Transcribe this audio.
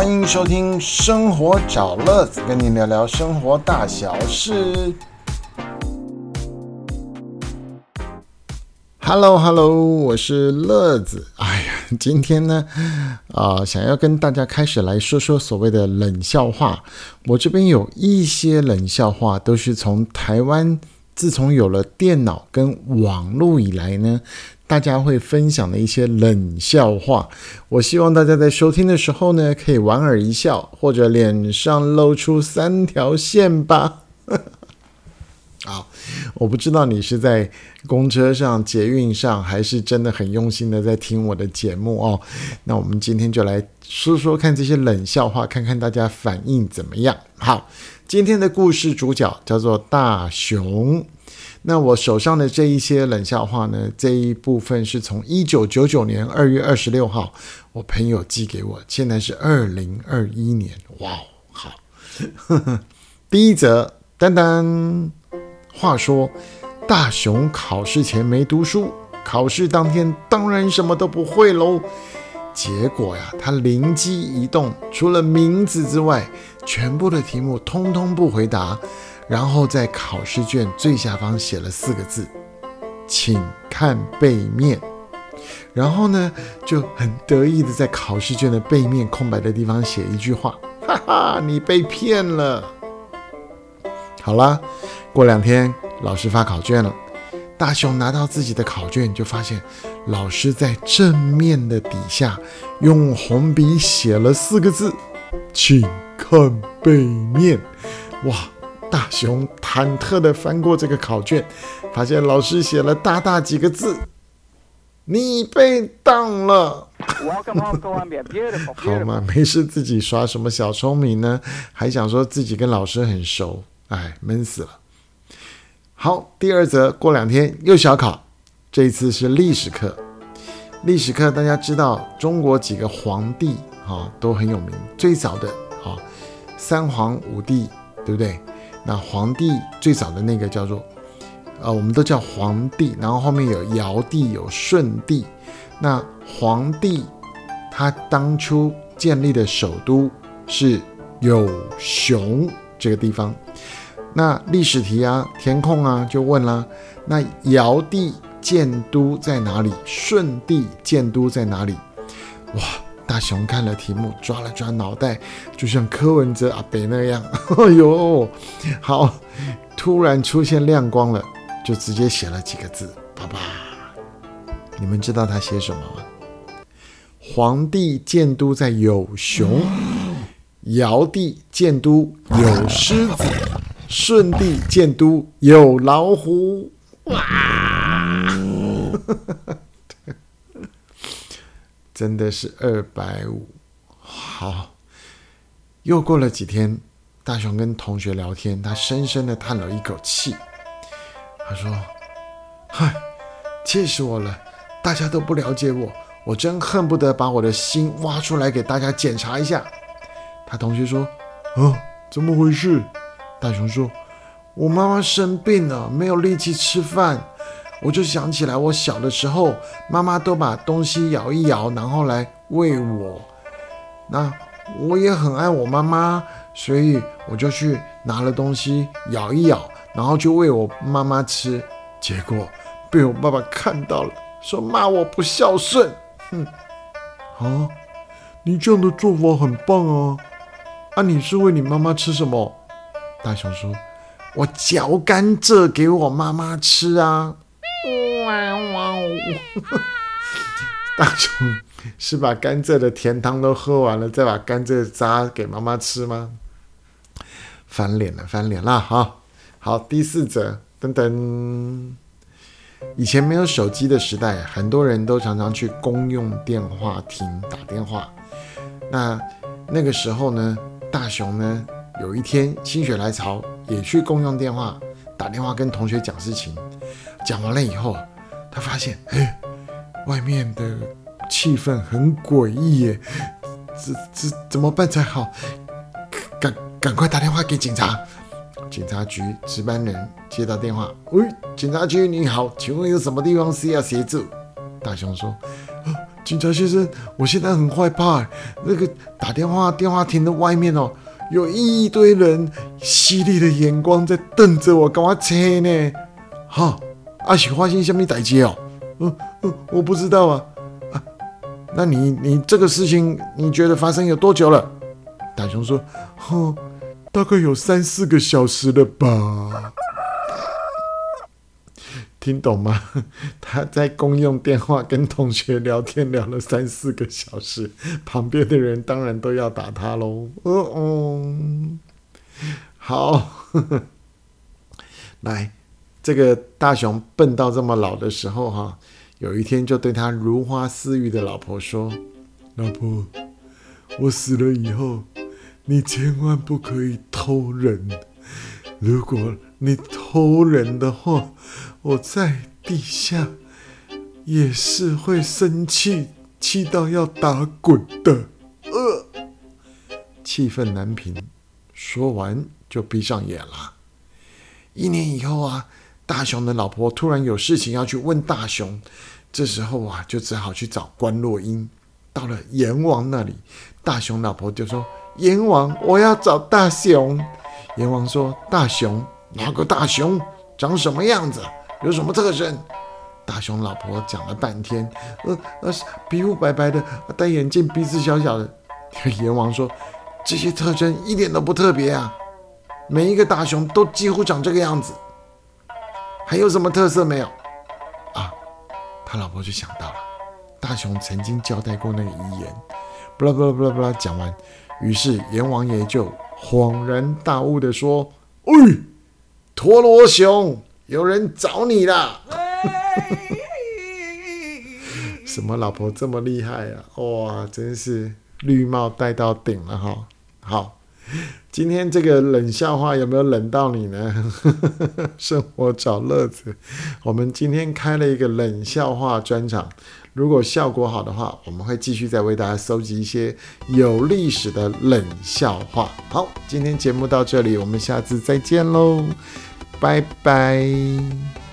欢迎收听《生活找乐子》，跟您聊聊生活大小事。Hello，Hello，我是乐子。哎呀，今天呢，啊，想要跟大家开始来说说所谓的冷笑话。我这边有一些冷笑话，都是从台湾自从有了电脑跟网络以来呢。大家会分享的一些冷笑话，我希望大家在收听的时候呢，可以莞尔一笑，或者脸上露出三条线吧。好，我不知道你是在公车上、捷运上，还是真的很用心的在听我的节目哦。那我们今天就来说说看这些冷笑话，看看大家反应怎么样。好，今天的故事主角叫做大熊。那我手上的这一些冷笑话呢？这一部分是从一九九九年二月二十六号，我朋友寄给我。现在是二零二一年，哇，好。第一则，丹丹。话说，大雄考试前没读书，考试当天当然什么都不会喽。结果呀，他灵机一动，除了名字之外，全部的题目通通不回答。然后在考试卷最下方写了四个字，请看背面。然后呢，就很得意的在考试卷的背面空白的地方写一句话：哈哈，你被骗了。好啦，过两天老师发考卷了，大雄拿到自己的考卷，就发现老师在正面的底下用红笔写了四个字，请看背面。哇！大熊忐忑地翻过这个考卷，发现老师写了大大几个字：“你被当了。”好嘛，没事，自己耍什么小聪明呢？还想说自己跟老师很熟，哎，闷死了。好，第二则，过两天又小考，这一次是历史课。历史课大家知道，中国几个皇帝啊都很有名，最早的啊三皇五帝，对不对？那皇帝最早的那个叫做，呃，我们都叫皇帝，然后后面有尧帝、有舜帝。那皇帝他当初建立的首都是有熊这个地方。那历史题啊，填空啊，就问啦：那尧帝建都在哪里？舜帝建都在哪里？哇！大熊看了题目，抓了抓脑袋，就像柯文哲阿北那样。哎呦，好，突然出现亮光了，就直接写了几个字：爸爸。你们知道他写什么吗？皇帝建都在有熊，尧帝建都有狮子，舜帝建都有老虎。哇！真的是二百五，好。又过了几天，大雄跟同学聊天，他深深的叹了一口气。他说：“嗨，气死我了！大家都不了解我，我真恨不得把我的心挖出来给大家检查一下。”他同学说：“啊，怎么回事？”大雄说：“我妈妈生病了，没有力气吃饭。”我就想起来，我小的时候，妈妈都把东西摇一摇，然后来喂我。那我也很爱我妈妈，所以我就去拿了东西咬一咬，然后就喂我妈妈吃。结果被我爸爸看到了，说骂我不孝顺。哼！啊，你这样的做法很棒啊！啊，你是喂你妈妈吃什么？大熊说：“我嚼甘蔗给我妈妈吃啊。”哇哦！大雄是把甘蔗的甜汤都喝完了，再把甘蔗渣给妈妈吃吗？翻脸了，翻脸了！哈，好，第四则，等等。以前没有手机的时代，很多人都常常去公用电话亭打电话。那那个时候呢，大雄呢，有一天心血来潮，也去公用电话打电话跟同学讲事情。讲完了以后。他发现，哎，外面的气氛很诡异耶，这这怎么办才好？赶赶快打电话给警察。警察局值班人接到电话，喂，警察局你好，请问有什么地方需要协助？大雄说，警察先生，我现在很害怕，那个打电话电话亭的外面哦，有一堆人犀利的眼光在瞪着我，赶快车呢。哈，阿喜发现什么代志哦？嗯嗯，我不知道啊。啊，那你你这个事情你觉得发生有多久了？大雄说，哼，大概有三四个小时了吧。听懂吗？他在公用电话跟同学聊天聊了三四个小时，旁边的人当然都要打他喽。哦哦，好，来，这个大雄笨到这么老的时候哈，有一天就对他如花似玉的老婆说：“老婆，我死了以后，你千万不可以偷人。如果你偷人的话。”我在地下也是会生气，气到要打滚的。呃，气愤难平，说完就闭上眼了。一年以后啊，大雄的老婆突然有事情要去问大雄，这时候啊，就只好去找关洛英。到了阎王那里，大雄老婆就说：“阎王，我要找大雄。”阎王说：“大雄？哪个大雄？长什么样子？”有什么特征？大雄老婆讲了半天，呃呃，皮肤白白的，戴眼镜，鼻子小小的。阎王说：“这些特征一点都不特别啊，每一个大雄都几乎长这个样子。还有什么特色没有？”啊，他老婆就想到了，大雄曾经交代过那个遗言。不啦不啦不啦不啦，讲完，于是阎王爷就恍然大悟的说：“哎，陀螺熊。”有人找你啦，什么老婆这么厉害啊？哇，真是绿帽戴到顶了哈！好，今天这个冷笑话有没有冷到你呢？生活找乐子，我们今天开了一个冷笑话专场，如果效果好的话，我们会继续再为大家搜集一些有历史的冷笑话。好，今天节目到这里，我们下次再见喽。拜拜。